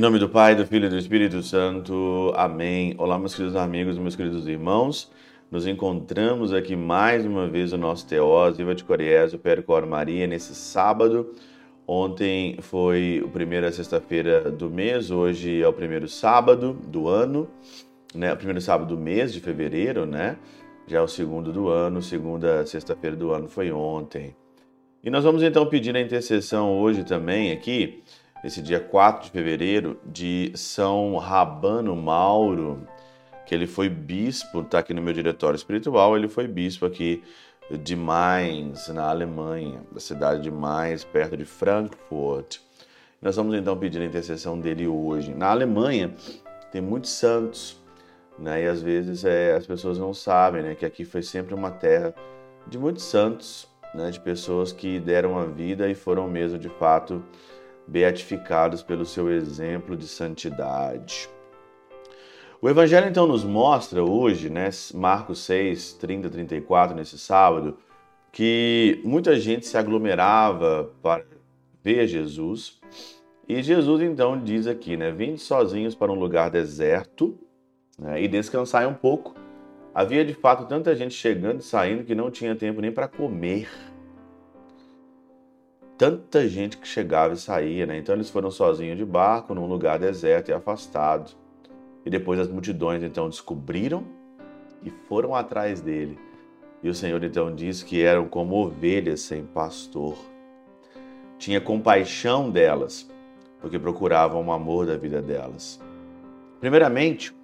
Em nome do Pai, do Filho e do Espírito Santo. Amém. Olá, meus queridos amigos, meus queridos irmãos. Nos encontramos aqui mais uma vez no nosso Teós, Viva de Coriés, o Percor Maria, nesse sábado. Ontem foi a primeira sexta-feira do mês, hoje é o primeiro sábado do ano, né? O primeiro sábado do mês de fevereiro, né? Já é o segundo do ano, segunda sexta-feira do ano foi ontem. E nós vamos então pedir a intercessão hoje também aqui, esse dia 4 de fevereiro, de São Rabano Mauro, que ele foi bispo, está aqui no meu diretório espiritual, ele foi bispo aqui de Mainz, na Alemanha, da cidade de Mainz, perto de Frankfurt. Nós vamos então pedir a intercessão dele hoje. Na Alemanha tem muitos santos, né? E às vezes é, as pessoas não sabem, né? Que aqui foi sempre uma terra de muitos santos, né, de pessoas que deram a vida e foram mesmo de fato beatificados pelo seu exemplo de santidade. O Evangelho então nos mostra hoje, né, Marcos 6, 30, 34, nesse sábado, que muita gente se aglomerava para ver Jesus. E Jesus então diz aqui, né, vinde sozinhos para um lugar deserto né, e descansai um pouco Havia de fato tanta gente chegando e saindo que não tinha tempo nem para comer. Tanta gente que chegava e saía, né? Então eles foram sozinhos de barco num lugar deserto e afastado. E depois as multidões então descobriram e foram atrás dele. E o Senhor então diz que eram como ovelhas sem pastor. Tinha compaixão delas, porque procuravam o amor da vida delas. Primeiramente,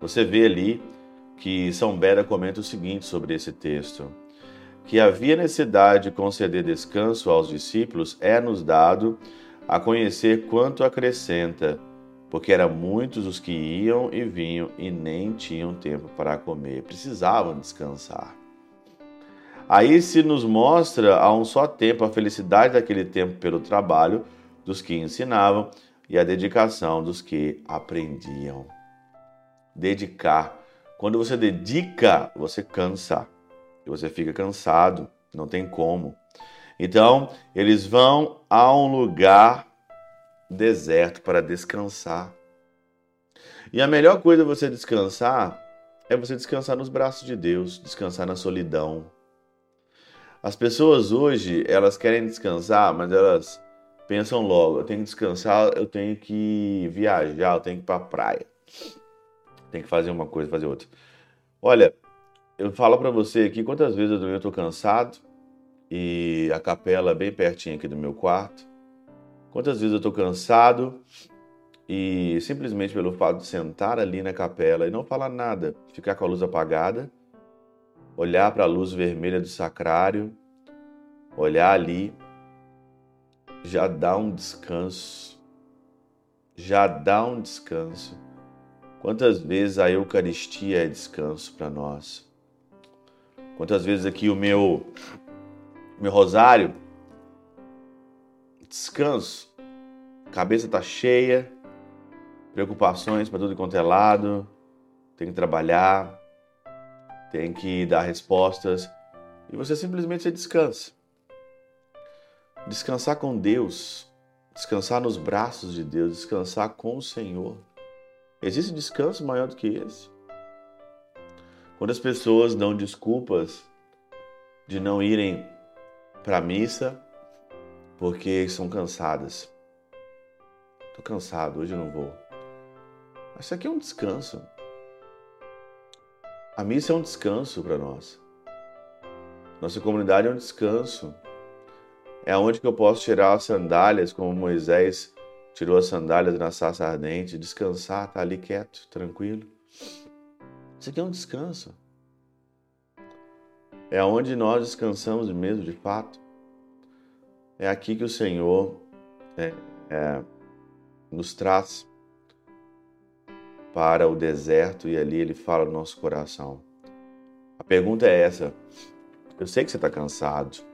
você vê ali que São Beda comenta o seguinte sobre esse texto: que havia necessidade de conceder descanso aos discípulos é-nos dado a conhecer quanto acrescenta, porque eram muitos os que iam e vinham e nem tinham tempo para comer, precisavam descansar. Aí se nos mostra a um só tempo a felicidade daquele tempo pelo trabalho dos que ensinavam e a dedicação dos que aprendiam. Dedicar quando você dedica, você cansa. E você fica cansado, não tem como. Então, eles vão a um lugar deserto para descansar. E a melhor coisa você descansar é você descansar nos braços de Deus, descansar na solidão. As pessoas hoje, elas querem descansar, mas elas pensam logo, eu tenho que descansar, eu tenho que viajar, eu tenho que ir para a praia tem que fazer uma coisa, fazer outra. Olha, eu falo para você aqui quantas vezes eu estou cansado e a capela é bem pertinho aqui do meu quarto. Quantas vezes eu estou cansado e simplesmente pelo fato de sentar ali na capela e não falar nada, ficar com a luz apagada, olhar para a luz vermelha do sacrário, olhar ali, já dá um descanso. Já dá um descanso. Quantas vezes a Eucaristia é descanso para nós? Quantas vezes aqui o meu meu rosário descanso. Cabeça tá cheia, preocupações para tudo quanto é lado, tem que trabalhar, tem que dar respostas e você simplesmente você descansa. Descansar com Deus, descansar nos braços de Deus, descansar com o Senhor. Existe descanso maior do que esse? Quando as pessoas dão desculpas de não irem para a missa porque são cansadas. Tô cansado, hoje eu não vou. Isso aqui é um descanso. A missa é um descanso para nós. Nossa comunidade é um descanso. É onde que eu posso tirar as sandálias, como Moisés tirou as sandálias na sarça ardente, descansar, tá ali quieto, tranquilo. Isso aqui é um descanso. É onde nós descansamos mesmo, de fato. É aqui que o Senhor é, é, nos traz para o deserto e ali Ele fala no nosso coração. A pergunta é essa: eu sei que você está cansado,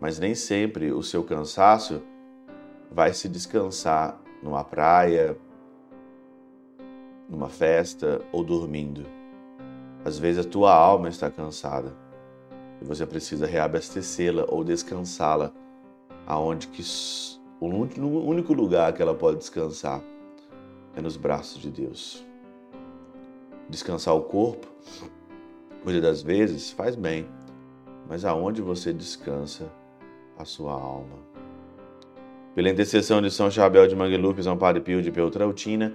mas nem sempre o seu cansaço vai se descansar numa praia, numa festa ou dormindo. Às vezes a tua alma está cansada e você precisa reabastecê-la ou descansá-la aonde que o único lugar que ela pode descansar é nos braços de Deus. Descansar o corpo, muitas das vezes, faz bem, mas aonde você descansa a sua alma? Pela intercessão de São Chabel de Mangluf, São Padre Pio de Peltrautina,